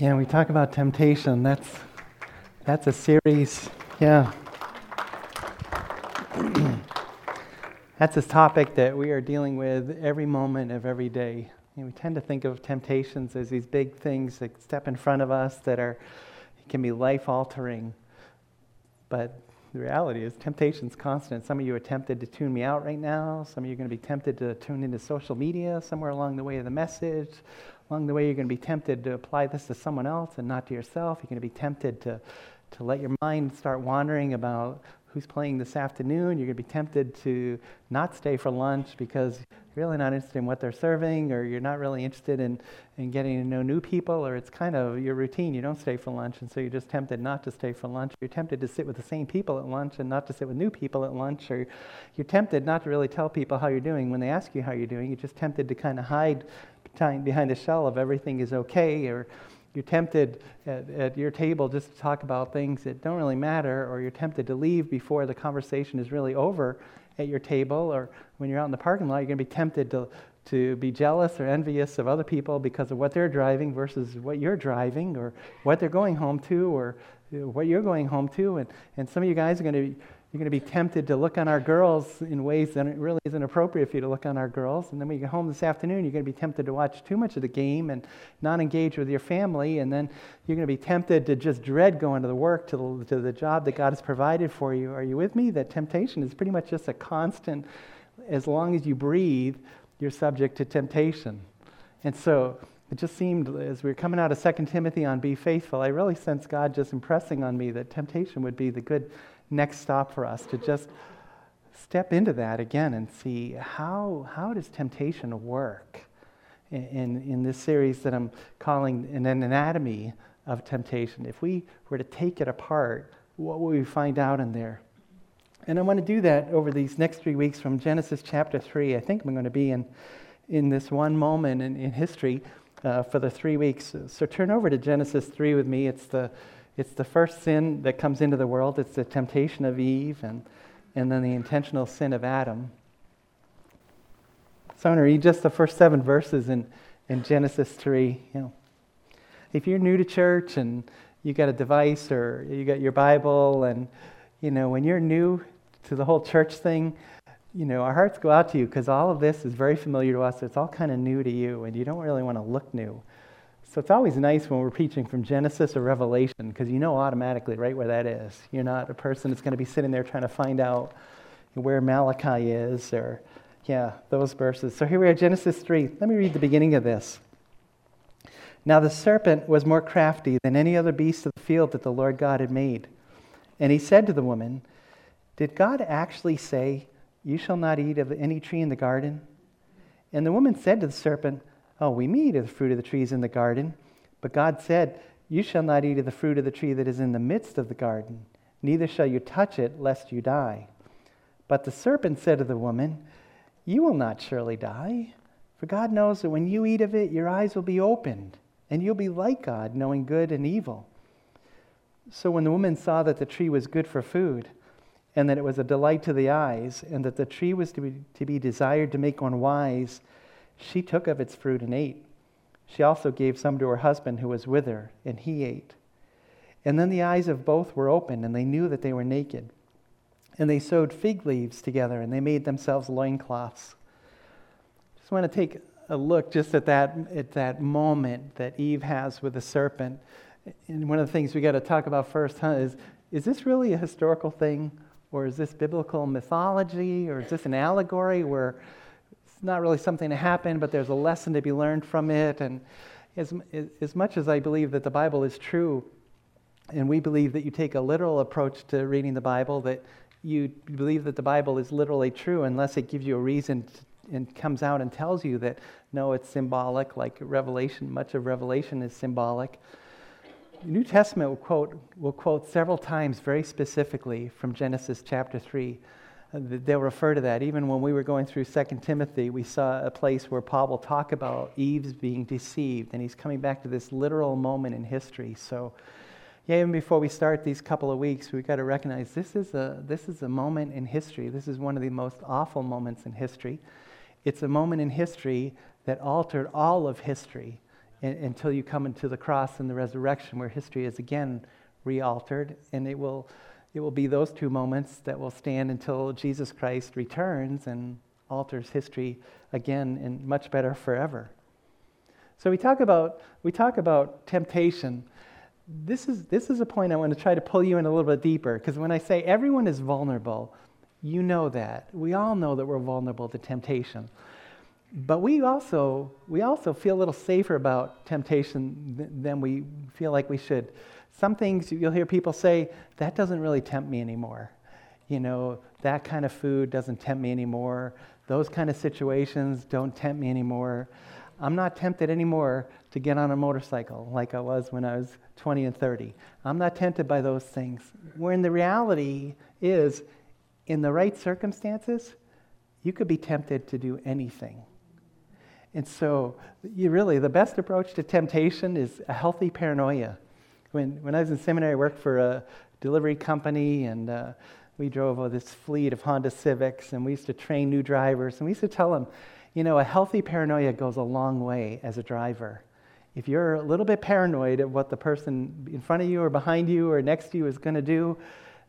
Yeah, we talk about temptation. That's that's a series. Yeah. that's a topic that we are dealing with every moment of every day. You know, we tend to think of temptations as these big things that step in front of us that are can be life altering. But the reality is temptation's constant. Some of you are tempted to tune me out right now. Some of you are going to be tempted to tune into social media somewhere along the way of the message. Along the way, you're going to be tempted to apply this to someone else and not to yourself. You're going to be tempted to, to let your mind start wandering about who's playing this afternoon. You're going to be tempted to not stay for lunch because you're really not interested in what they're serving, or you're not really interested in, in getting to know new people, or it's kind of your routine. You don't stay for lunch, and so you're just tempted not to stay for lunch. You're tempted to sit with the same people at lunch and not to sit with new people at lunch, or you're tempted not to really tell people how you're doing when they ask you how you're doing. You're just tempted to kind of hide behind the shell of everything is okay, or you're tempted at, at, your table just to talk about things that don't really matter, or you're tempted to leave before the conversation is really over at your table, or when you're out in the parking lot, you're going to be tempted to, to be jealous or envious of other people because of what they're driving versus what you're driving, or what they're going home to, or what you're going home to. And, and some of you guys are going to be you're going to be tempted to look on our girls in ways that it really isn't appropriate for you to look on our girls. And then when you get home this afternoon, you're going to be tempted to watch too much of the game and not engage with your family. And then you're going to be tempted to just dread going to the work, to the, to the job that God has provided for you. Are you with me? That temptation is pretty much just a constant. As long as you breathe, you're subject to temptation. And so it just seemed as we were coming out of 2 Timothy on be faithful, I really sensed God just impressing on me that temptation would be the good next stop for us to just step into that again and see how, how does temptation work in, in, in this series that I'm calling an anatomy of temptation. If we were to take it apart, what would we find out in there? And I want to do that over these next three weeks from Genesis chapter 3. I think I'm going to be in, in this one moment in, in history uh, for the three weeks. So turn over to Genesis 3 with me. It's the it's the first sin that comes into the world. It's the temptation of Eve and, and then the intentional sin of Adam. So I'm going to read just the first seven verses in, in Genesis 3. You know, if you're new to church and you got a device or you got your Bible and, you know, when you're new to the whole church thing, you know, our hearts go out to you because all of this is very familiar to us. It's all kind of new to you, and you don't really want to look new. So it's always nice when we're preaching from Genesis or Revelation because you know automatically right where that is. You're not a person that's going to be sitting there trying to find out where Malachi is or, yeah, those verses. So here we are, Genesis 3. Let me read the beginning of this. Now the serpent was more crafty than any other beast of the field that the Lord God had made. And he said to the woman, Did God actually say, You shall not eat of any tree in the garden? And the woman said to the serpent, Oh, we may eat of the fruit of the trees in the garden. But God said, You shall not eat of the fruit of the tree that is in the midst of the garden, neither shall you touch it, lest you die. But the serpent said to the woman, You will not surely die. For God knows that when you eat of it, your eyes will be opened, and you'll be like God, knowing good and evil. So when the woman saw that the tree was good for food, and that it was a delight to the eyes, and that the tree was to be, to be desired to make one wise, she took of its fruit and ate. She also gave some to her husband who was with her, and he ate. And then the eyes of both were opened, and they knew that they were naked. And they sewed fig leaves together, and they made themselves loincloths. Just want to take a look just at that, at that moment that Eve has with the serpent. And one of the things we got to talk about first huh, is is this really a historical thing? Or is this biblical mythology? Or is this an allegory where not really something to happen, but there's a lesson to be learned from it. And as, as much as I believe that the Bible is true, and we believe that you take a literal approach to reading the Bible, that you believe that the Bible is literally true unless it gives you a reason to, and comes out and tells you that no, it's symbolic, like Revelation, much of Revelation is symbolic. The New Testament will quote, will quote several times very specifically from Genesis chapter 3 they'll refer to that. Even when we were going through 2 Timothy, we saw a place where Paul will talk about Eve's being deceived, and he's coming back to this literal moment in history. So, yeah, even before we start these couple of weeks, we've got to recognize this is a, this is a moment in history. This is one of the most awful moments in history. It's a moment in history that altered all of history until you come into the cross and the resurrection, where history is again re-altered, and it will, it will be those two moments that will stand until Jesus Christ returns and alters history again and much better forever. So we talk about we talk about temptation. This is this is a point I want to try to pull you in a little bit deeper because when I say everyone is vulnerable, you know that. We all know that we're vulnerable to temptation. But we also we also feel a little safer about temptation than we feel like we should. Some things you'll hear people say, that doesn't really tempt me anymore. You know, that kind of food doesn't tempt me anymore. Those kind of situations don't tempt me anymore. I'm not tempted anymore to get on a motorcycle like I was when I was 20 and 30. I'm not tempted by those things. When the reality is, in the right circumstances, you could be tempted to do anything. And so, you really, the best approach to temptation is a healthy paranoia. When, when I was in seminary, I worked for a delivery company, and uh, we drove this fleet of Honda Civics, and we used to train new drivers, and we used to tell them, you know, a healthy paranoia goes a long way as a driver. If you're a little bit paranoid of what the person in front of you or behind you or next to you is going to do,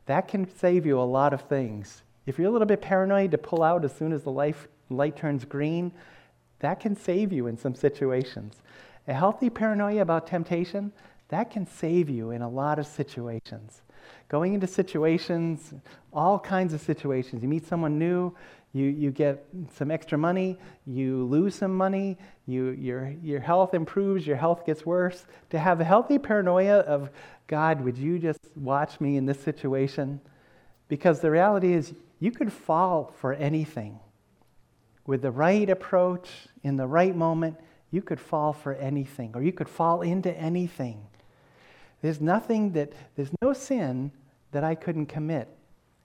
that can save you a lot of things. If you're a little bit paranoid to pull out as soon as the life, light turns green, that can save you in some situations. A healthy paranoia about temptation, that can save you in a lot of situations. Going into situations, all kinds of situations. You meet someone new, you, you get some extra money, you lose some money, you, your, your health improves, your health gets worse. To have a healthy paranoia of, God, would you just watch me in this situation? Because the reality is, you could fall for anything. With the right approach, in the right moment, you could fall for anything, or you could fall into anything. There's nothing that, there's no sin that I couldn't commit,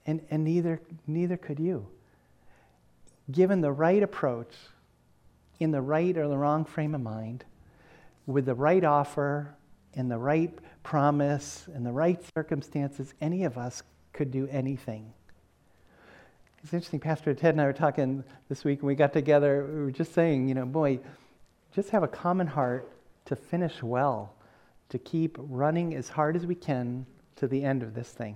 and, and neither, neither could you. Given the right approach, in the right or the wrong frame of mind, with the right offer, and the right promise, and the right circumstances, any of us could do anything. It's interesting, Pastor Ted and I were talking this week, and we got together. We were just saying, you know, boy, just have a common heart to finish well to keep running as hard as we can to the end of this thing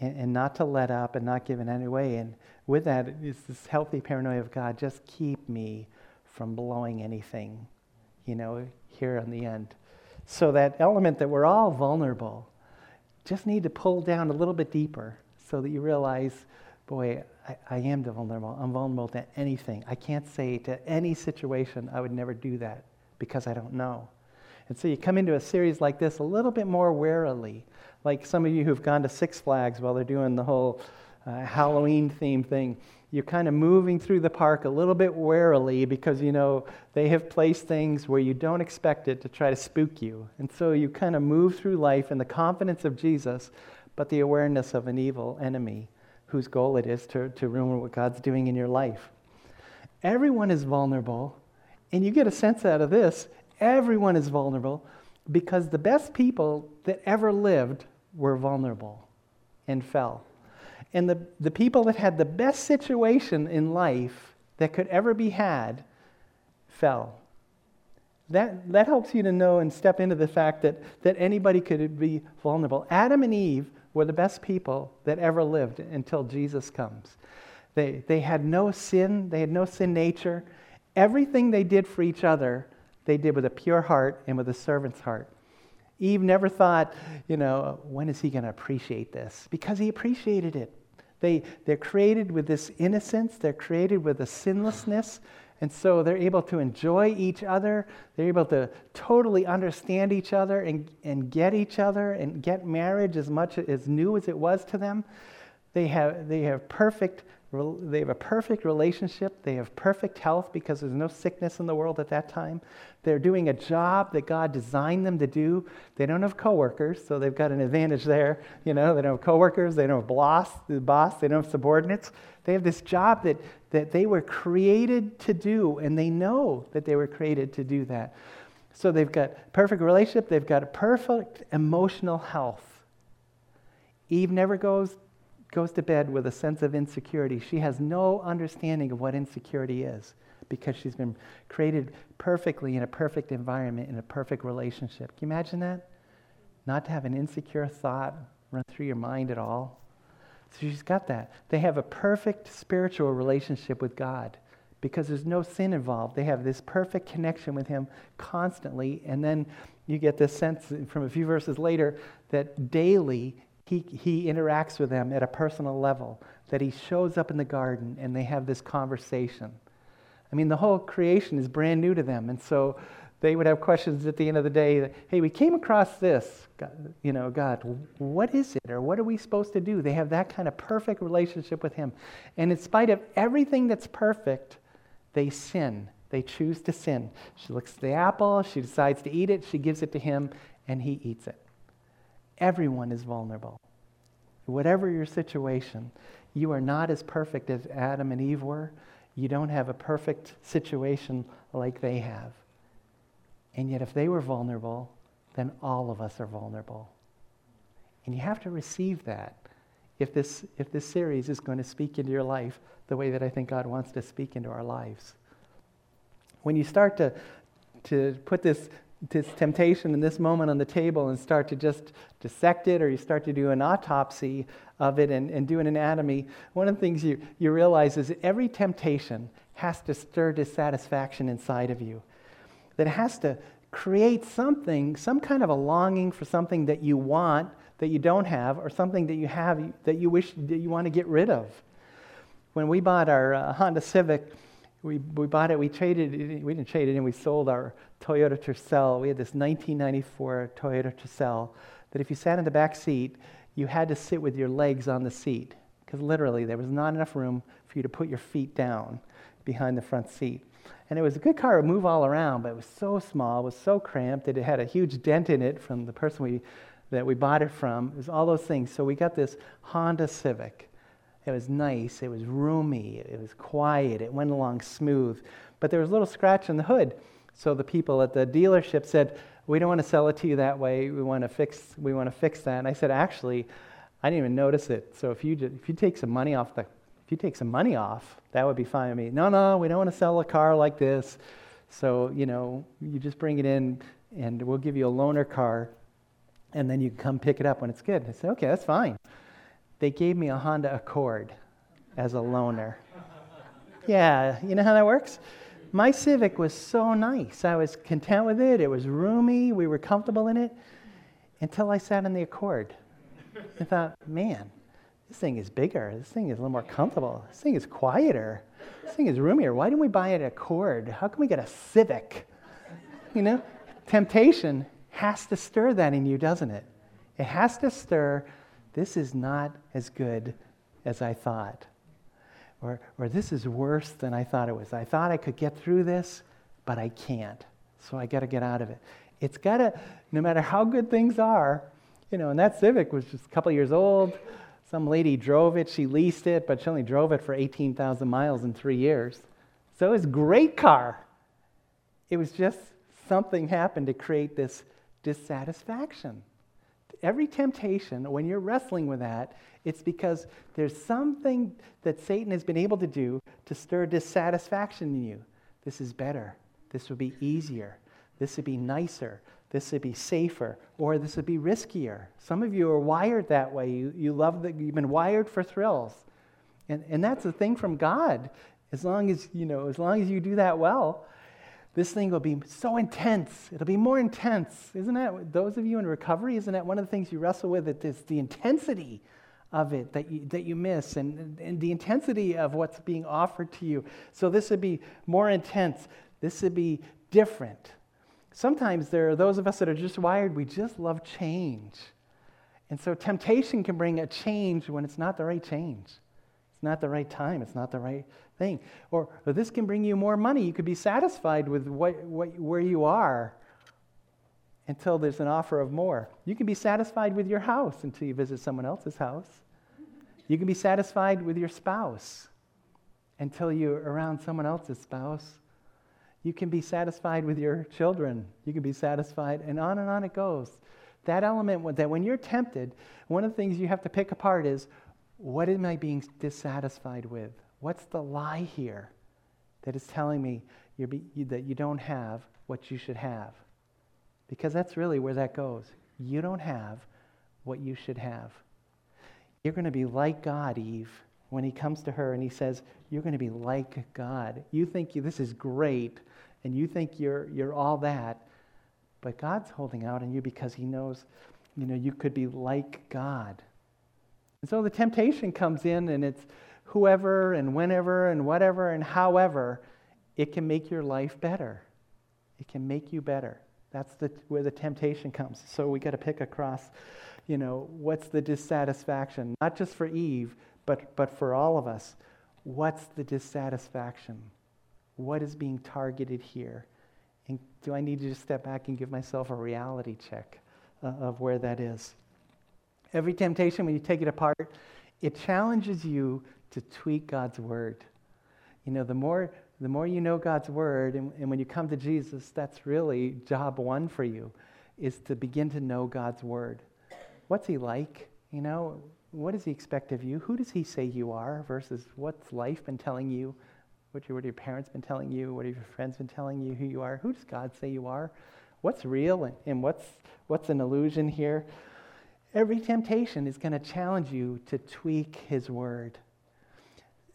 and, and not to let up and not give in any way. And with that is this healthy paranoia of God, just keep me from blowing anything, you know, here on the end. So that element that we're all vulnerable, just need to pull down a little bit deeper so that you realize, boy, I, I am vulnerable. I'm vulnerable to anything. I can't say to any situation I would never do that because I don't know. And so you come into a series like this a little bit more warily, like some of you who've gone to Six Flags while they're doing the whole uh, Halloween theme thing. You're kind of moving through the park a little bit warily because you know they have placed things where you don't expect it to try to spook you. And so you kind of move through life in the confidence of Jesus, but the awareness of an evil enemy whose goal it is to, to ruin what God's doing in your life. Everyone is vulnerable, and you get a sense out of this Everyone is vulnerable because the best people that ever lived were vulnerable and fell. And the, the people that had the best situation in life that could ever be had fell. That, that helps you to know and step into the fact that, that anybody could be vulnerable. Adam and Eve were the best people that ever lived until Jesus comes. They, they had no sin, they had no sin nature. Everything they did for each other they did with a pure heart and with a servant's heart. Eve never thought, you know, when is he going to appreciate this? Because he appreciated it. They, they're created with this innocence, they're created with a sinlessness, and so they're able to enjoy each other. They're able to totally understand each other and, and get each other and get marriage as much as new as it was to them. They have, they have perfect they have a perfect relationship. They have perfect health because there's no sickness in the world at that time. They're doing a job that God designed them to do. They don't have coworkers, so they've got an advantage there. You know, they don't have coworkers, they don't have boss, the boss, they don't have subordinates. They have this job that, that they were created to do, and they know that they were created to do that. So they've got perfect relationship, they've got a perfect emotional health. Eve never goes goes to bed with a sense of insecurity. She has no understanding of what insecurity is because she's been created perfectly in a perfect environment, in a perfect relationship. Can you imagine that? Not to have an insecure thought run through your mind at all. So she's got that. They have a perfect spiritual relationship with God because there's no sin involved. They have this perfect connection with Him constantly. And then you get this sense from a few verses later that daily he, he interacts with them at a personal level, that he shows up in the garden and they have this conversation. I mean, the whole creation is brand new to them. And so they would have questions at the end of the day hey, we came across this. You know, God, what is it or what are we supposed to do? They have that kind of perfect relationship with Him. And in spite of everything that's perfect, they sin. They choose to sin. She looks at the apple, she decides to eat it, she gives it to Him, and He eats it. Everyone is vulnerable. Whatever your situation, you are not as perfect as Adam and Eve were. You don't have a perfect situation like they have. And yet, if they were vulnerable, then all of us are vulnerable. And you have to receive that if this, if this series is going to speak into your life the way that I think God wants to speak into our lives. When you start to, to put this this temptation in this moment on the table and start to just dissect it or you start to do an autopsy of it and, and do an anatomy, one of the things you, you realize is that every temptation has to stir dissatisfaction inside of you. That has to create something, some kind of a longing for something that you want that you don't have or something that you have that you wish that you want to get rid of. When we bought our uh, Honda Civic, we, we bought it, we traded it, we didn't trade it in, we sold our Toyota Tercel. We had this 1994 Toyota Tercel that if you sat in the back seat, you had to sit with your legs on the seat because literally there was not enough room for you to put your feet down behind the front seat. And it was a good car to move all around, but it was so small, it was so cramped that it had a huge dent in it from the person we, that we bought it from. It was all those things. So we got this Honda Civic. It was nice, it was roomy, it was quiet, it went along smooth. But there was a little scratch in the hood. So the people at the dealership said, We don't want to sell it to you that way. We want to fix, we want to fix that. And I said, Actually, I didn't even notice it. So if you, if you take some money off the if you take some money off, that would be fine with me. No, no, we don't want to sell a car like this. So, you know, you just bring it in and we'll give you a loaner car and then you can come pick it up when it's good. I said, okay, that's fine they gave me a Honda Accord as a loaner. yeah, you know how that works? My Civic was so nice. I was content with it. It was roomy. We were comfortable in it until I sat in the Accord. I thought, man, this thing is bigger. This thing is a little more comfortable. This thing is quieter. This thing is roomier. Why didn't we buy an Accord? How can we get a Civic? You know, temptation has to stir that in you, doesn't it? It has to stir this is not as good as I thought. Or, or this is worse than I thought it was. I thought I could get through this, but I can't. So I got to get out of it. It's got to, no matter how good things are, you know, and that Civic was just a couple years old. Some lady drove it, she leased it, but she only drove it for 18,000 miles in three years. So it was a great car. It was just something happened to create this dissatisfaction every temptation, when you're wrestling with that, it's because there's something that Satan has been able to do to stir dissatisfaction in you. This is better. This would be easier. This would be nicer. This would be safer. Or this would be riskier. Some of you are wired that way. You, you love that you've been wired for thrills. And, and that's a thing from God. As long as, you know, as long as you do that well, this thing will be so intense. It'll be more intense. Isn't that, those of you in recovery, isn't that one of the things you wrestle with? It's the intensity of it that you, that you miss and, and the intensity of what's being offered to you. So this would be more intense. This would be different. Sometimes there are those of us that are just wired, we just love change. And so temptation can bring a change when it's not the right change. It's not the right time. It's not the right thing. Or, or this can bring you more money. You could be satisfied with what, what, where you are until there's an offer of more. You can be satisfied with your house until you visit someone else's house. You can be satisfied with your spouse until you're around someone else's spouse. You can be satisfied with your children. You can be satisfied, and on and on it goes. That element that when you're tempted, one of the things you have to pick apart is what am I being dissatisfied with? What's the lie here that is telling me be, you, that you don't have what you should have. Because that's really where that goes. You don't have what you should have. You're going to be like God, Eve, when he comes to her and he says, You're going to be like God. You think you, this is great, and you think you're, you're all that, but God's holding out on you because he knows you know, you could be like God. And so the temptation comes in, and it's whoever and whenever and whatever and however, it can make your life better. It can make you better. That's the, where the temptation comes. So we got to pick across, you know, what's the dissatisfaction? Not just for Eve, but, but for all of us. What's the dissatisfaction? What is being targeted here? And do I need to just step back and give myself a reality check uh, of where that is? Every temptation, when you take it apart, it challenges you to tweak God's word. You know, the more, the more you know God's word, and, and when you come to Jesus, that's really job one for you, is to begin to know God's word. What's he like? You know, what does he expect of you? Who does he say you are versus what's life been telling you? What, your, what have your parents been telling you? What have your friends been telling you who you are? Who does God say you are? What's real and, and what's, what's an illusion here? Every temptation is going to challenge you to tweak his word.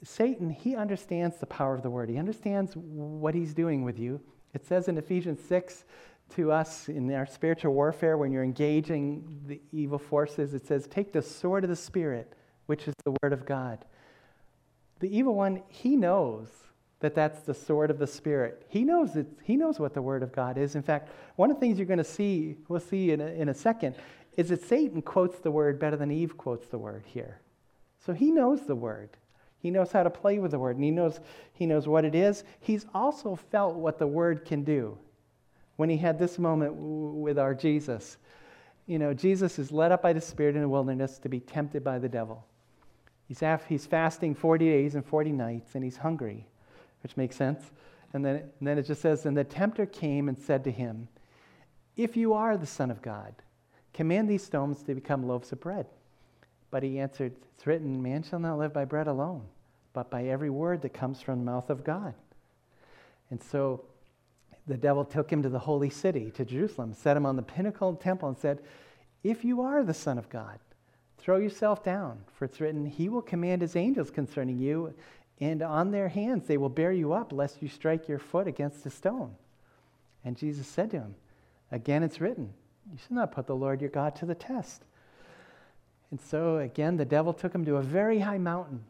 Satan, he understands the power of the word. He understands what he's doing with you. It says in Ephesians 6 to us in our spiritual warfare, when you're engaging the evil forces, it says, Take the sword of the Spirit, which is the word of God. The evil one, he knows that that's the sword of the Spirit. He knows, it, he knows what the word of God is. In fact, one of the things you're going to see, we'll see in a, in a second, is that Satan quotes the word better than Eve quotes the word here. So he knows the word. He knows how to play with the word, and he knows, he knows what it is. He's also felt what the word can do. When he had this moment with our Jesus, you know, Jesus is led up by the Spirit in the wilderness to be tempted by the devil. He's, af- he's fasting 40 days and 40 nights, and he's hungry, which makes sense. And then, and then it just says, And the tempter came and said to him, If you are the Son of God, Command these stones to become loaves of bread. But he answered, It's written, Man shall not live by bread alone, but by every word that comes from the mouth of God. And so the devil took him to the holy city, to Jerusalem, set him on the pinnacle of the temple, and said, If you are the Son of God, throw yourself down, for it's written, He will command His angels concerning you, and on their hands they will bear you up, lest you strike your foot against a stone. And Jesus said to him, Again it's written, you should not put the Lord your God to the test. And so again, the devil took him to a very high mountain,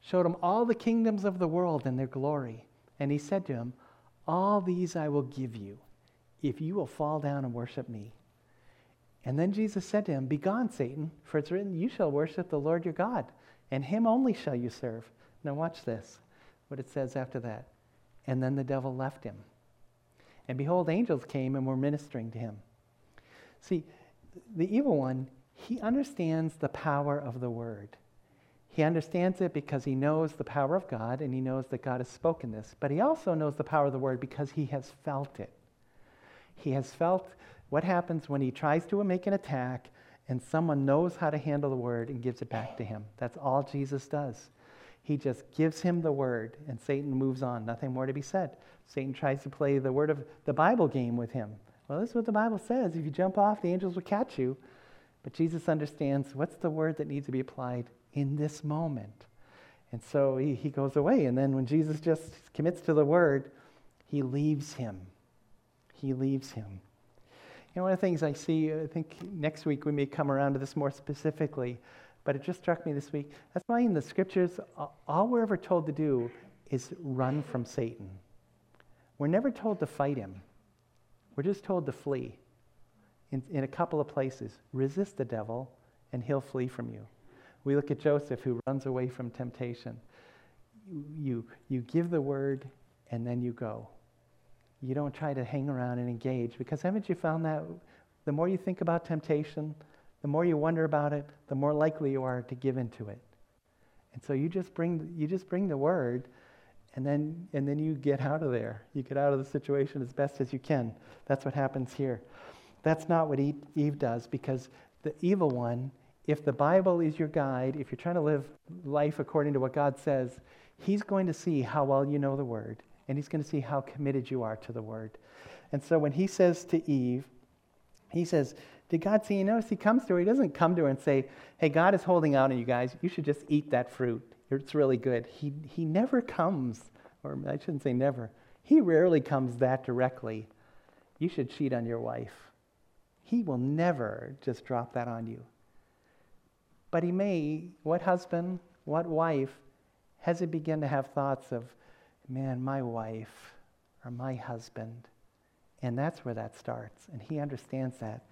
showed him all the kingdoms of the world and their glory. And he said to him, All these I will give you if you will fall down and worship me. And then Jesus said to him, Begone, Satan, for it's written, You shall worship the Lord your God, and him only shall you serve. Now, watch this, what it says after that. And then the devil left him. And behold, angels came and were ministering to him. See, the evil one, he understands the power of the word. He understands it because he knows the power of God and he knows that God has spoken this. But he also knows the power of the word because he has felt it. He has felt what happens when he tries to make an attack and someone knows how to handle the word and gives it back to him. That's all Jesus does. He just gives him the word and Satan moves on. Nothing more to be said. Satan tries to play the word of the Bible game with him. Well, this is what the Bible says. If you jump off, the angels will catch you. But Jesus understands what's the word that needs to be applied in this moment. And so he, he goes away. And then when Jesus just commits to the word, he leaves him. He leaves him. You know, one of the things I see, I think next week we may come around to this more specifically, but it just struck me this week. That's why in the scriptures, all we're ever told to do is run from Satan. We're never told to fight him. We're just told to flee in, in a couple of places. Resist the devil, and he'll flee from you. We look at Joseph, who runs away from temptation. You, you, you give the word, and then you go. You don't try to hang around and engage, because haven't you found that the more you think about temptation, the more you wonder about it, the more likely you are to give into it. And so you just bring, you just bring the word, and then and then you get out of there you get out of the situation as best as you can that's what happens here that's not what eve does because the evil one if the bible is your guide if you're trying to live life according to what god says he's going to see how well you know the word and he's going to see how committed you are to the word. And so when he says to Eve, he says, Did God see? You notice he comes to her. He doesn't come to her and say, Hey, God is holding out on you guys. You should just eat that fruit. It's really good. He, he never comes, or I shouldn't say never, he rarely comes that directly. You should cheat on your wife. He will never just drop that on you. But he may, what husband, what wife, has he begin to have thoughts of, man, my wife or my husband? And that's where that starts. And he understands that.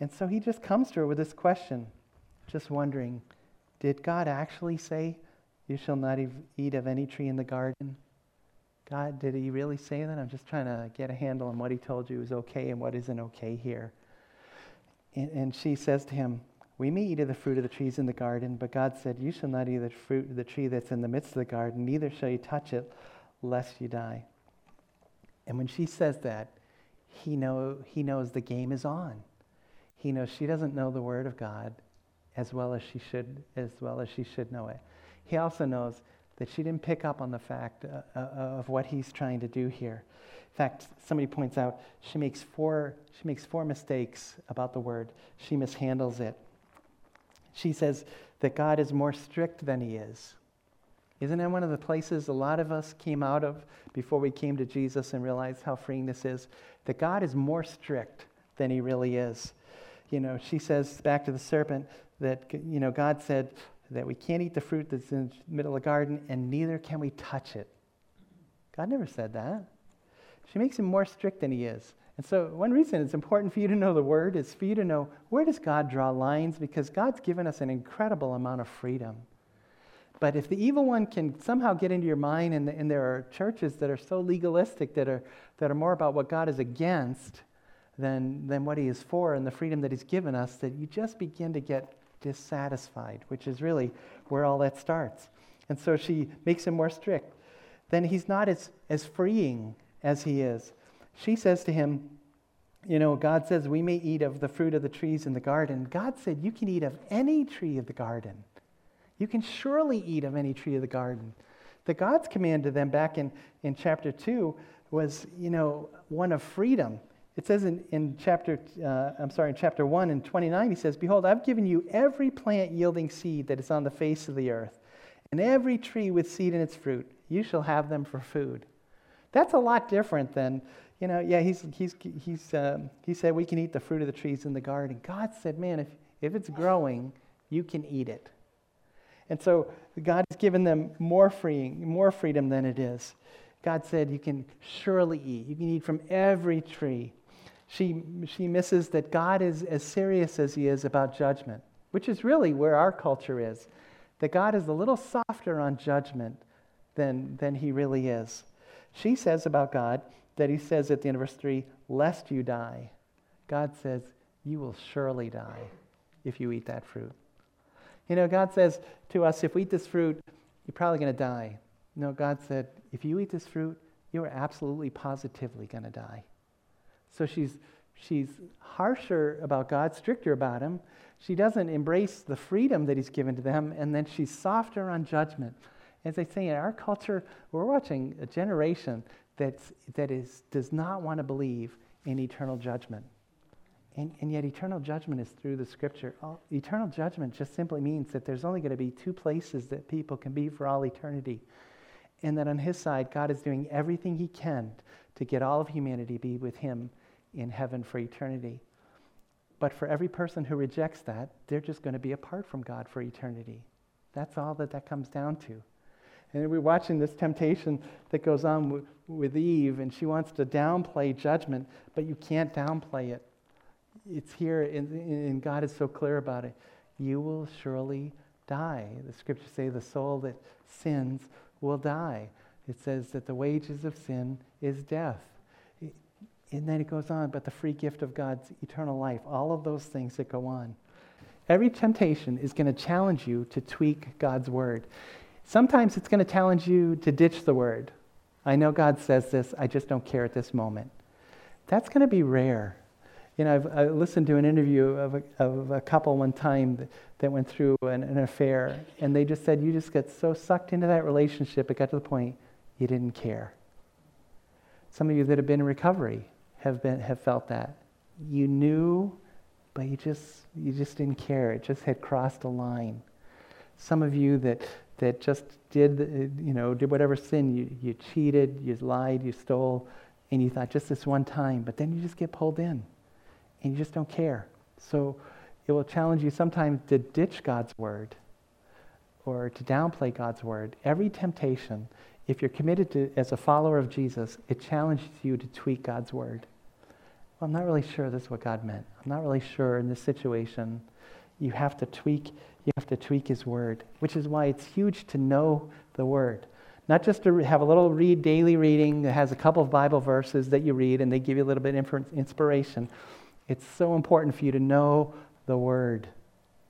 And so he just comes to her with this question, just wondering, did God actually say, You shall not eat of any tree in the garden? God, did he really say that? I'm just trying to get a handle on what he told you is okay and what isn't okay here. And, and she says to him, We may eat of the fruit of the trees in the garden, but God said, You shall not eat of the fruit of the tree that's in the midst of the garden, neither shall you touch it, lest you die. And when she says that, he, know, he knows the game is on. He knows she doesn't know the Word of God as well as she should, as well as she should know it. He also knows that she didn't pick up on the fact uh, uh, of what he's trying to do here. In fact, somebody points out she makes four, she makes four mistakes about the word. She mishandles it. She says that God is more strict than he is. Isn't that one of the places a lot of us came out of before we came to Jesus and realized how freeing this is? That God is more strict than he really is. You know, she says back to the serpent that, you know, God said that we can't eat the fruit that's in the middle of the garden and neither can we touch it. God never said that. She makes him more strict than he is. And so, one reason it's important for you to know the word is for you to know where does God draw lines because God's given us an incredible amount of freedom. But if the evil one can somehow get into your mind, and, and there are churches that are so legalistic that are, that are more about what God is against than, than what he is for and the freedom that he's given us, that you just begin to get dissatisfied, which is really where all that starts. And so she makes him more strict. Then he's not as, as freeing as he is. She says to him, You know, God says we may eat of the fruit of the trees in the garden. God said you can eat of any tree of the garden. You can surely eat of any tree of the garden. The God's command to them back in, in chapter 2 was, you know, one of freedom. It says in, in chapter, uh, I'm sorry, in chapter 1 and 29, he says, Behold, I've given you every plant yielding seed that is on the face of the earth, and every tree with seed in its fruit. You shall have them for food. That's a lot different than, you know, yeah, he's, he's, he's, um, he said we can eat the fruit of the trees in the garden. God said, man, if, if it's growing, you can eat it. And so God has given them more freeing, more freedom than it is. God said, You can surely eat. You can eat from every tree. She, she misses that God is as serious as he is about judgment, which is really where our culture is. That God is a little softer on judgment than, than he really is. She says about God that he says at the end of verse 3, lest you die. God says, You will surely die if you eat that fruit. You know, God says to us, if we eat this fruit, you're probably going to die. No, God said, if you eat this fruit, you are absolutely positively going to die. So she's, she's harsher about God, stricter about him. She doesn't embrace the freedom that he's given to them, and then she's softer on judgment. As I say, in our culture, we're watching a generation that's, that is, does not want to believe in eternal judgment. And, and yet, eternal judgment is through the scripture. All, eternal judgment just simply means that there's only going to be two places that people can be for all eternity. And that on his side, God is doing everything he can to get all of humanity be with him in heaven for eternity. But for every person who rejects that, they're just going to be apart from God for eternity. That's all that that comes down to. And we're watching this temptation that goes on with, Eve, and she wants to downplay judgment, but you can't downplay it it's here, and, and God is so clear about it. You will surely die. The scriptures say the soul that sins will die. It says that the wages of sin is death. And then it goes on, but the free gift of God's eternal life, all of those things that go on. Every temptation is going to challenge you to tweak God's word. Sometimes it's going to challenge you to ditch the word. I know God says this, I just don't care at this moment. That's going to be rare. You know, I've, I listened to an interview of a, of a couple one time that, went through an, an, affair, and they just said, You just get so sucked into that relationship, it got to the point you didn't care. Some of you that have been in recovery have, been, have felt that. You knew, but you just, you just didn't care. It just had crossed a line. Some of you that, that just did, uh, you know, did whatever sin, you, you cheated, you lied, you stole, and you thought just this one time, but then you just get pulled in and you just don't care. So it will challenge you sometimes to ditch God's word or to downplay God's word. Every temptation, if you're committed to, as a follower of Jesus, it challenges you to tweak God's word. Well, I'm not really sure this is what God meant. I'm not really sure in this situation. You have to tweak, you have to tweak his word, which is why it's huge to know the word. Not just to have a little read daily reading that has a couple of Bible verses that you read and they give you a little bit of inspiration. It's so important for you to know the word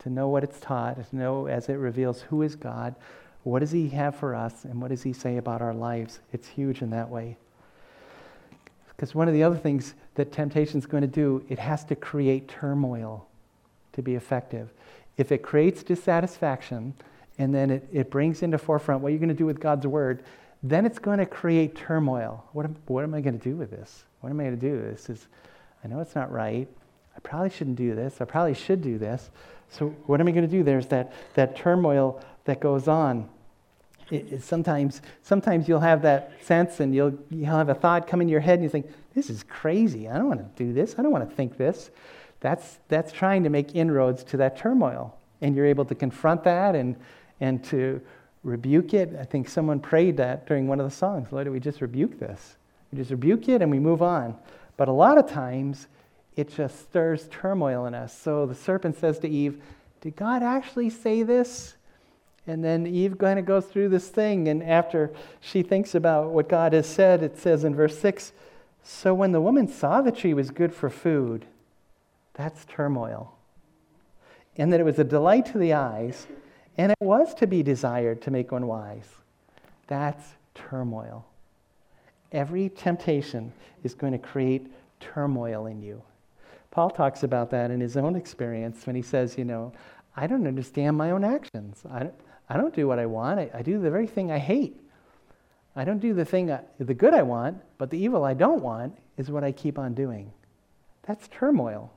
to know what it's taught, to know as it reveals who is God, what does He have for us, and what does He say about our lives. It's huge in that way. Because one of the other things that temptation is going to do, it has to create turmoil to be effective. If it creates dissatisfaction and then it, it brings into forefront what you're going to do with God's word, then it's going to create turmoil. What am, what am I going to do with this? What am I going to do? This is, I know it's not right. I probably shouldn't do this. I probably should do this. So, what am I going to do? There's that, that turmoil that goes on. It, it, sometimes, sometimes you'll have that sense and you'll, you'll have a thought come in your head and you think, this is crazy. I don't want to do this. I don't want to think this. That's, that's trying to make inroads to that turmoil. And you're able to confront that and, and to rebuke it. I think someone prayed that during one of the songs. Lord, we just rebuke this. We just rebuke it and we move on. But a lot of times, it just stirs turmoil in us. So the serpent says to Eve, Did God actually say this? And then Eve kind of goes through this thing, and after she thinks about what God has said, it says in verse 6 So when the woman saw the tree was good for food, that's turmoil. And that it was a delight to the eyes, and it was to be desired to make one wise. That's turmoil. Every temptation is going to create turmoil in you. Paul talks about that in his own experience when he says, you know, I don't understand my own actions. I don't, I don't do what I want. I, I do the very thing I hate. I don't do the thing, I, the good I want, but the evil I don't want is what I keep on doing. That's turmoil.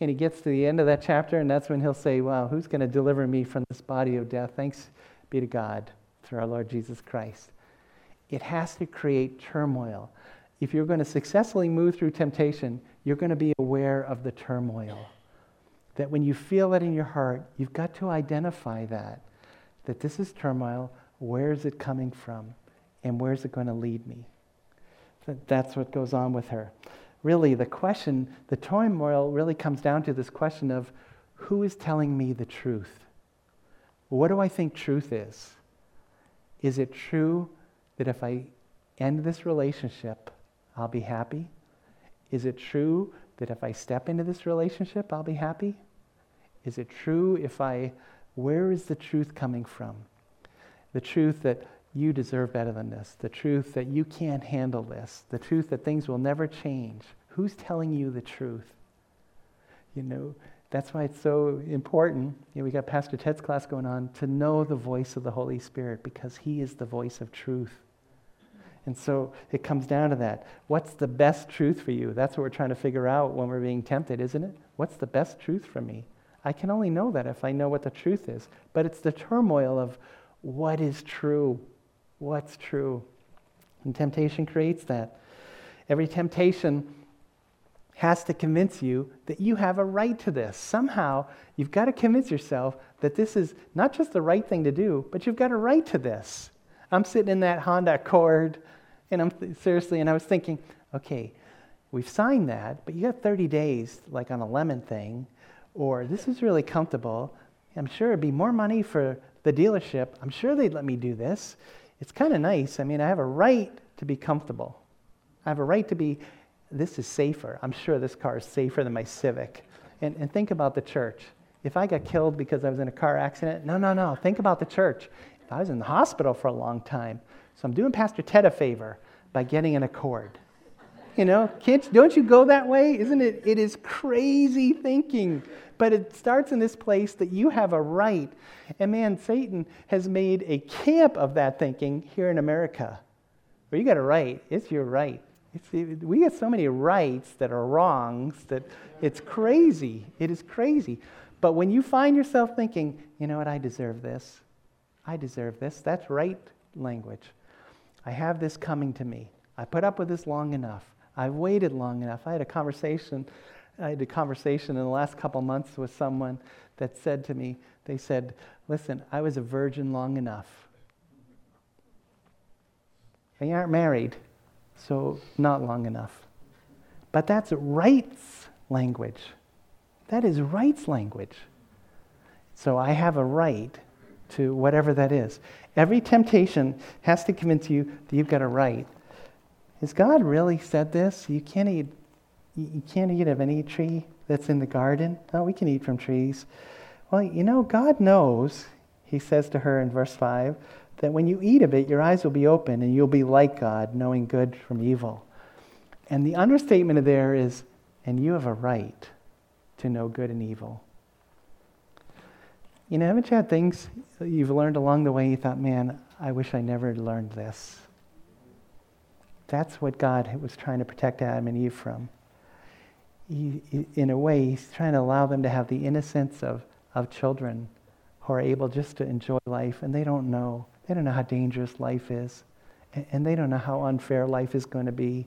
And he gets to the end of that chapter, and that's when he'll say, Wow, who's going to deliver me from this body of death? Thanks be to God through our Lord Jesus Christ. It has to create turmoil. If you're going to successfully move through temptation, you're going to be aware of the turmoil. That when you feel that in your heart, you've got to identify that. That this is turmoil. Where is it coming from? And where's it going to lead me? That that's what goes on with her. Really, the question, the turmoil really comes down to this question of who is telling me the truth? What do I think truth is? Is it true that if I end this relationship, I'll be happy? Is it true that if I step into this relationship, I'll be happy? Is it true if I, where is the truth coming from? The truth that you deserve better than this, the truth that you can't handle this, the truth that things will never change. Who's telling you the truth? You know, that's why it's so important. You know, we got Pastor Ted's class going on to know the voice of the Holy Spirit because he is the voice of truth. And so it comes down to that. What's the best truth for you? That's what we're trying to figure out when we're being tempted, isn't it? What's the best truth for me? I can only know that if I know what the truth is. But it's the turmoil of what is true? What's true? And temptation creates that. Every temptation has to convince you that you have a right to this. Somehow, you've got to convince yourself that this is not just the right thing to do, but you've got a right to this. I'm sitting in that Honda Accord, and I'm th- seriously, and I was thinking, okay, we've signed that, but you got 30 days, like on a lemon thing, or this is really comfortable. I'm sure it'd be more money for the dealership. I'm sure they'd let me do this. It's kind of nice. I mean, I have a right to be comfortable. I have a right to be, this is safer. I'm sure this car is safer than my Civic. And, and think about the church. If I got killed because I was in a car accident, no, no, no. Think about the church. If I was in the hospital for a long time. So I'm doing Pastor Ted a favor by getting an accord. You know, kids, don't you go that way? Isn't it? It is crazy thinking. But it starts in this place that you have a right. And man, Satan has made a camp of that thinking here in America. Where you got a right. It's your right. It's, we get so many rights that are wrongs that it's crazy. It is crazy. But when you find yourself thinking, you know what, I deserve this, I deserve this, that's right language. I have this coming to me. I put up with this long enough. I've waited long enough. I had a conversation. I had a conversation in the last couple months with someone that said to me, they said, Listen, I was a virgin long enough. They aren't married, so not long enough. But that's rights language. That is rights language. So I have a right to whatever that is. Every temptation has to convince you that you've got a right. Has God really said this? You can't eat, you can't eat of any tree that's in the garden. No, we can eat from trees. Well, you know, God knows, he says to her in verse 5, that when you eat of it, your eyes will be open and you'll be like God, knowing good from evil. And the understatement of there is, and you have a right to know good and evil. You know, haven't you had things you've learned along the way you thought, man, I wish I never learned this? That's what God was trying to protect Adam and Eve from. He, in a way, He's trying to allow them to have the innocence of, of children who are able just to enjoy life, and they don't know. They don't know how dangerous life is, and, and they don't know how unfair life is going to be.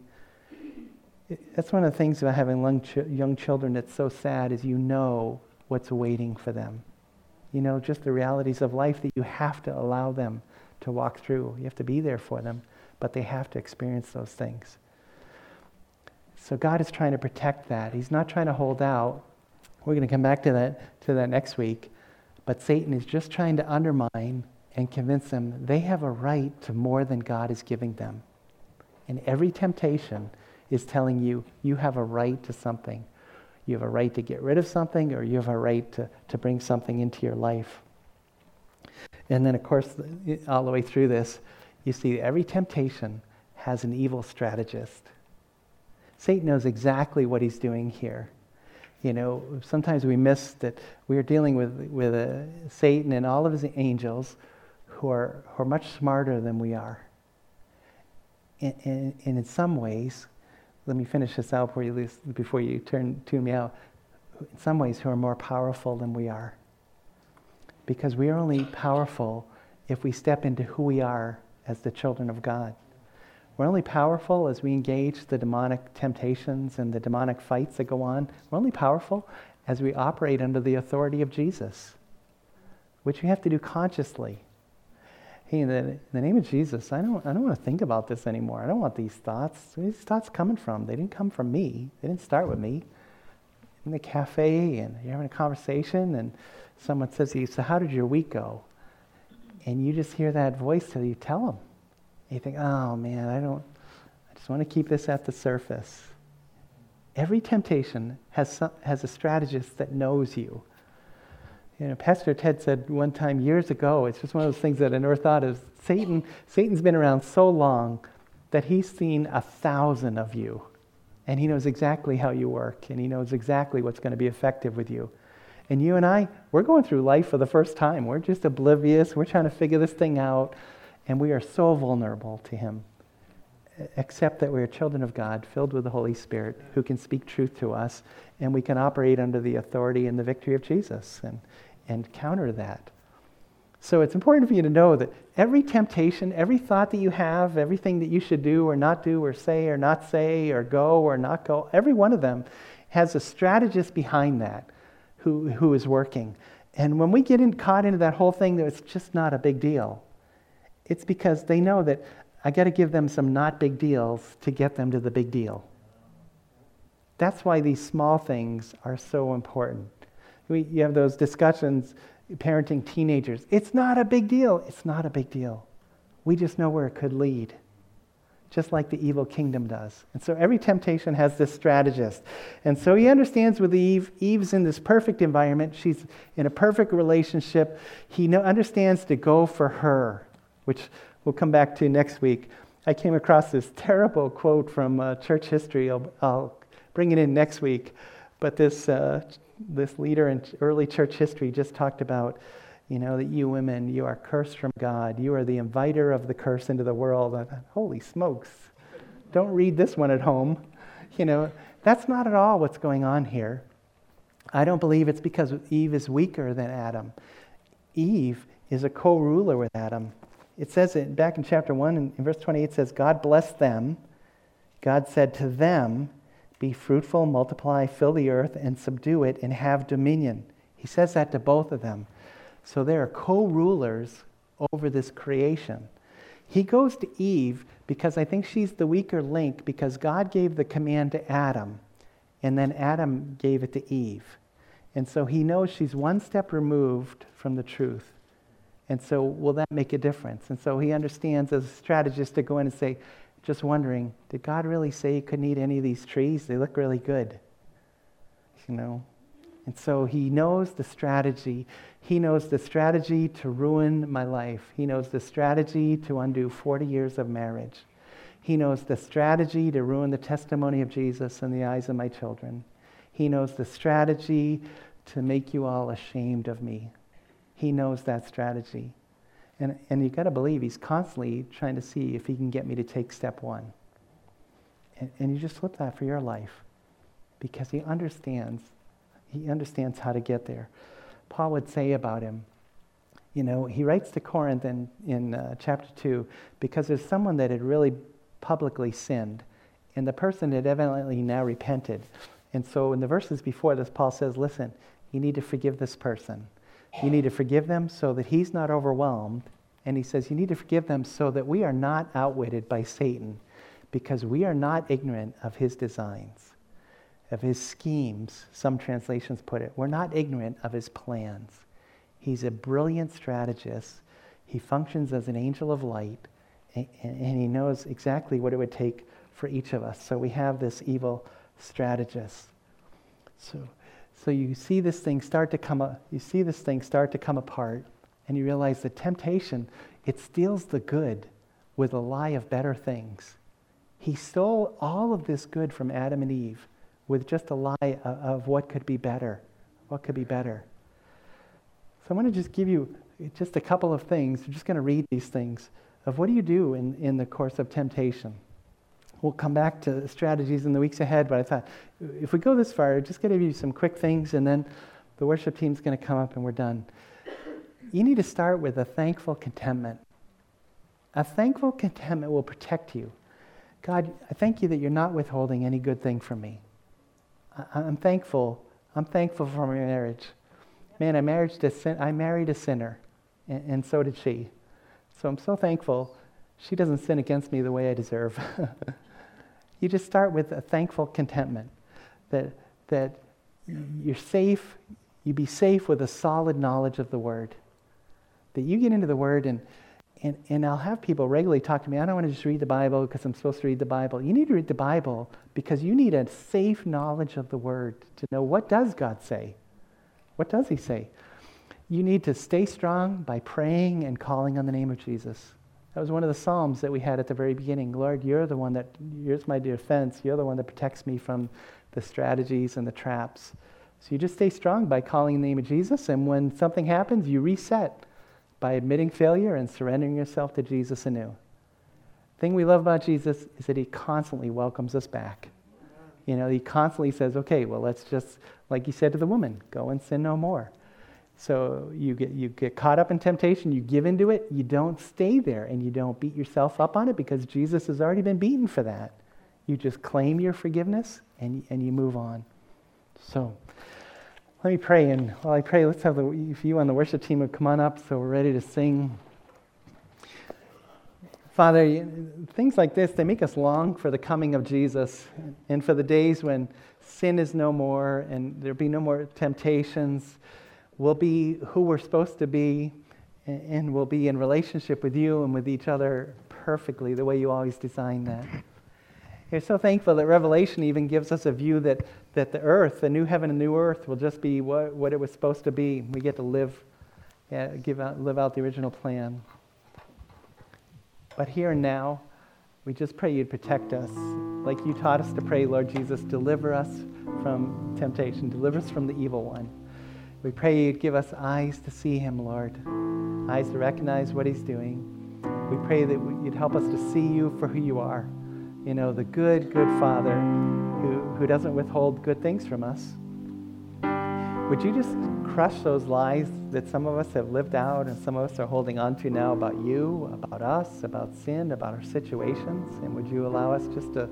That's one of the things about having young, young children that's so sad is you know what's waiting for them you know, just the realities of life that you have to allow them to walk through. You have to be there for them, but they have to experience those things. So God is trying to protect that. He's not trying to hold out. We're going to come back to that to that next week. But Satan is just trying to undermine and convince them they have a right to more than God is giving them. And every temptation is telling you you have a right to something. You have a right to get rid of something, or you have a right to, to bring something into your life. And then, of course, all the way through this, you see every temptation has an evil strategist. Satan knows exactly what he's doing here. You know, sometimes we miss that we are dealing with, with a, Satan and all of his angels who are, who are much smarter than we are. And, and, and in some ways, let me finish this out before you, before you turn, tune me out. In some ways, who are more powerful than we are. Because we are only powerful if we step into who we are as the children of God. We're only powerful as we engage the demonic temptations and the demonic fights that go on. We're only powerful as we operate under the authority of Jesus, which we have to do consciously hey, in the, in the, name of Jesus, I don't, I don't want to think about this anymore. I don't want these thoughts. Where these thoughts coming from? They didn't come from me. They didn't start with me. In the cafe, and you're having a conversation, and someone says to you, so how did your week go? And you just hear that voice tell you, tell them. You think, oh man, I don't, I just want to keep this at the surface. Every temptation has, some, has a strategist that knows you you know, Pastor Ted said one time years ago, it's just one of those things that I never thought of. Satan, Satan's been around so long that he's seen a thousand of you. And he knows exactly how you work, and he knows exactly what's going to be effective with you. And you and I, we're going through life for the first time. We're just oblivious. We're trying to figure this thing out, and we are so vulnerable to him. Except that we are children of God, filled with the Holy Spirit, who can speak truth to us, and we can operate under the authority and the victory of Jesus. And and counter that. So it's important for you to know that every temptation, every thought that you have, everything that you should do or not do or say or not say or go or not go, every one of them has a strategist behind that who, who is working. And when we get in, caught into that whole thing that it's just not a big deal, it's because they know that I got to give them some not big deals to get them to the big deal. That's why these small things are so important. We, you have those discussions parenting teenagers. It's not a big deal. It's not a big deal. We just know where it could lead, just like the evil kingdom does. And so every temptation has this strategist. And so he understands with Eve, Eve's in this perfect environment. She's in a perfect relationship. He understands to go for her, which we'll come back to next week. I came across this terrible quote from uh, church history. I'll, I'll, bring it in next week. But this uh, this leader in early church history just talked about, you know, that you women, you are cursed from God. You are the inviter of the curse into the world. I thought, Holy smokes. don't read this one at home. You know, that's not at all what's going on here. I don't believe it's because Eve is weaker than Adam. Eve is a co ruler with Adam. It says it back in chapter 1, in, in verse 28, it says, God blessed them. God said to them, Be fruitful, multiply, fill the earth, and subdue it, and have dominion. He says that to both of them. So they are co rulers over this creation. He goes to Eve because I think she's the weaker link because God gave the command to Adam, and then Adam gave it to Eve. And so he knows she's one step removed from the truth. And so, will that make a difference? And so he understands as a strategist to go in and say, just wondering, did God really say you couldn't eat any of these trees? They look really good. You know? And so he knows the strategy. He knows the strategy to ruin my life. He knows the strategy to undo 40 years of marriage. He knows the strategy to ruin the testimony of Jesus in the eyes of my children. He knows the strategy to make you all ashamed of me. He knows that strategy. And, and you've got to believe he's constantly trying to see if he can get me to take step one. And, and you just flip that for your life because he understands. He understands how to get there. Paul would say about him, you know, he writes to Corinth in, in uh, chapter 2 because there's someone that had really publicly sinned, and the person had evidently now repented. And so in the verses before this, Paul says, listen, you need to forgive this person. You need to forgive them so that he's not overwhelmed. And he says, You need to forgive them so that we are not outwitted by Satan because we are not ignorant of his designs, of his schemes, some translations put it. We're not ignorant of his plans. He's a brilliant strategist. He functions as an angel of light, and, and he knows exactly what it would take for each of us. So we have this evil strategist. So so you see this thing start to come you see this thing start to come apart and you realize the temptation it steals the good with a lie of better things. He stole all of this good from Adam and Eve with just a lie of, of what could be better. What could be better? So I want to just give you just a couple of things. I'm just going to read these things of what do you do in, in the course of temptation. We'll come back to strategies in the weeks ahead, but I thought if we go this far, just going to give you some quick things, and then the worship team's going to come up and we're done. You need to start with a thankful contentment. A thankful contentment will protect you. God, I thank you that you're not withholding any good thing from me. I, am thankful. I'm thankful for my marriage. Man, I married a, sin- I married a sinner, and, and so did she. So I'm so thankful she doesn't sin against me the way I deserve. You just start with a thankful contentment that, that you're safe, you be safe with a solid knowledge of the Word. That you get into the Word, and, and, and I'll have people regularly talk to me. I don't want to just read the Bible because I'm supposed to read the Bible. You need to read the Bible because you need a safe knowledge of the Word to know what does God say? What does He say? You need to stay strong by praying and calling on the name of Jesus. That was one of the Psalms that we had at the very beginning. Lord, you're the one that, you're my defense. You're the one that protects me from the strategies and the traps. So you just stay strong by calling the name of Jesus, and when something happens, you reset by admitting failure and surrendering yourself to Jesus anew. The thing we love about Jesus is that he constantly welcomes us back. You know, he constantly says, okay, well, let's just, like he said to the woman, go and sin no more. So you get, you get caught up in temptation, you give into it, you don't stay there, and you don't beat yourself up on it because Jesus has already been beaten for that. You just claim your forgiveness and, and you move on. So let me pray. And while I pray, let's have the, if you on the worship team would come on up so we're ready to sing. Father, things like this, they make us long for the coming of Jesus and for the days when sin is no more and there'll be no more temptations we'll be who we're supposed to be, and we'll be in relationship with you and with each other perfectly, the way you always designed that. We're so thankful that Revelation even gives us a view that, that the earth, the new heaven and new earth, will just be what, what it was supposed to be. We get to live, give out, live out the original plan. But here and now, we just pray you'd protect us. Like you taught us to pray, Lord Jesus, deliver us from temptation, deliver us from the evil one. We pray you'd give us eyes to see him, Lord, eyes to recognize what he's doing. We pray that you'd help us to see you for who you are, you know, the good, good Father who, who doesn't withhold good things from us. Would you just crush those lies that some of us have lived out and some of us are holding on to now about you, about us, about sin, about our situations? And would you allow us just to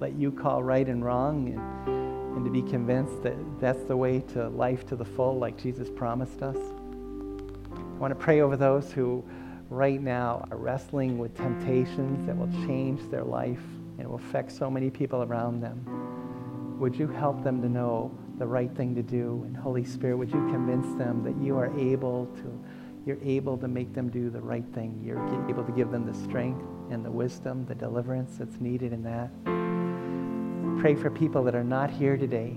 let you call right and wrong and, and to be convinced that that's the way to life to the full, like Jesus promised us? I want to pray over those who right now are wrestling with temptations that will change their life and will affect so many people around them. Would you help them to know the right thing to do? And Holy Spirit, would you convince them that you are able to you're able to make them do the right thing. You're able to give them the strength and the wisdom, the deliverance that's needed in that. Pray for people that are not here today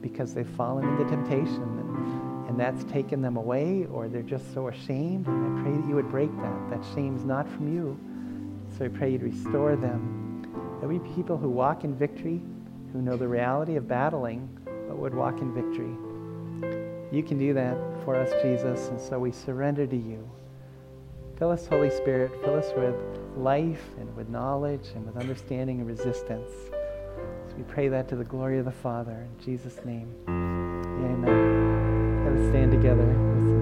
because they've fallen into temptation and, and that's taken them away or they're just so ashamed. And I pray that you would break that. That shame's not from you. So I pray you'd restore them. That we people who walk in victory, who know the reality of battling, but would walk in victory. You can do that for us, Jesus, and so we surrender to you. Fill us, Holy Spirit, fill us with life and with knowledge and with understanding and resistance. We pray that to the glory of the Father. In Jesus' name, amen. Let us stand together.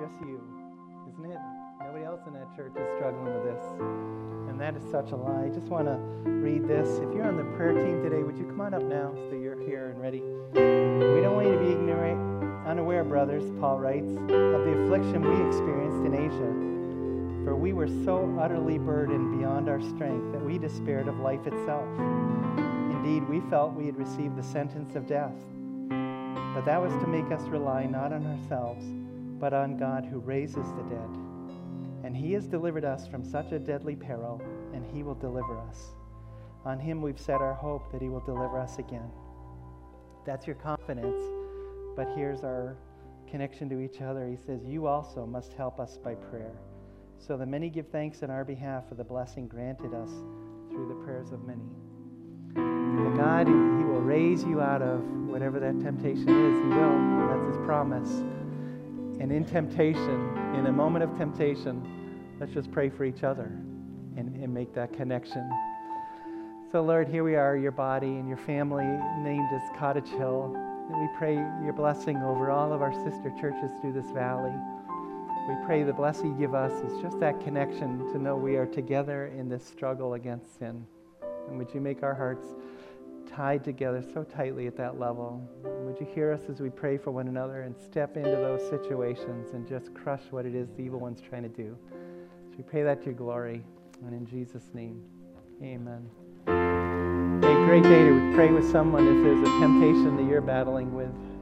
Just you, isn't it? Nobody else in that church is struggling with this. And that is such a lie. I just want to read this. If you're on the prayer team today, would you come on up now so you're here and ready? We don't want you to be ignorant, unaware, brothers, Paul writes, of the affliction we experienced in Asia. For we were so utterly burdened beyond our strength that we despaired of life itself. Indeed, we felt we had received the sentence of death. But that was to make us rely not on ourselves, but on God who raises the dead. And he has delivered us from such a deadly peril, and he will deliver us. On him we've set our hope that he will deliver us again. That's your confidence. But here's our connection to each other. He says, You also must help us by prayer, so the many give thanks in our behalf for the blessing granted us through the prayers of many. But God, He will raise you out of whatever that temptation is. He will. That's His promise. And in temptation, in a moment of temptation, let's just pray for each other and, and make that connection. So, Lord, here we are, your body and your family named as Cottage Hill. And we pray your blessing over all of our sister churches through this valley. We pray the blessing you give us is just that connection to know we are together in this struggle against sin. And would you make our hearts tied together so tightly at that level? Would you hear us as we pray for one another and step into those situations and just crush what it is the evil one's trying to do? So we pray that to your glory. And in Jesus' name, amen. A great day to pray with someone if there's a temptation that you're battling with.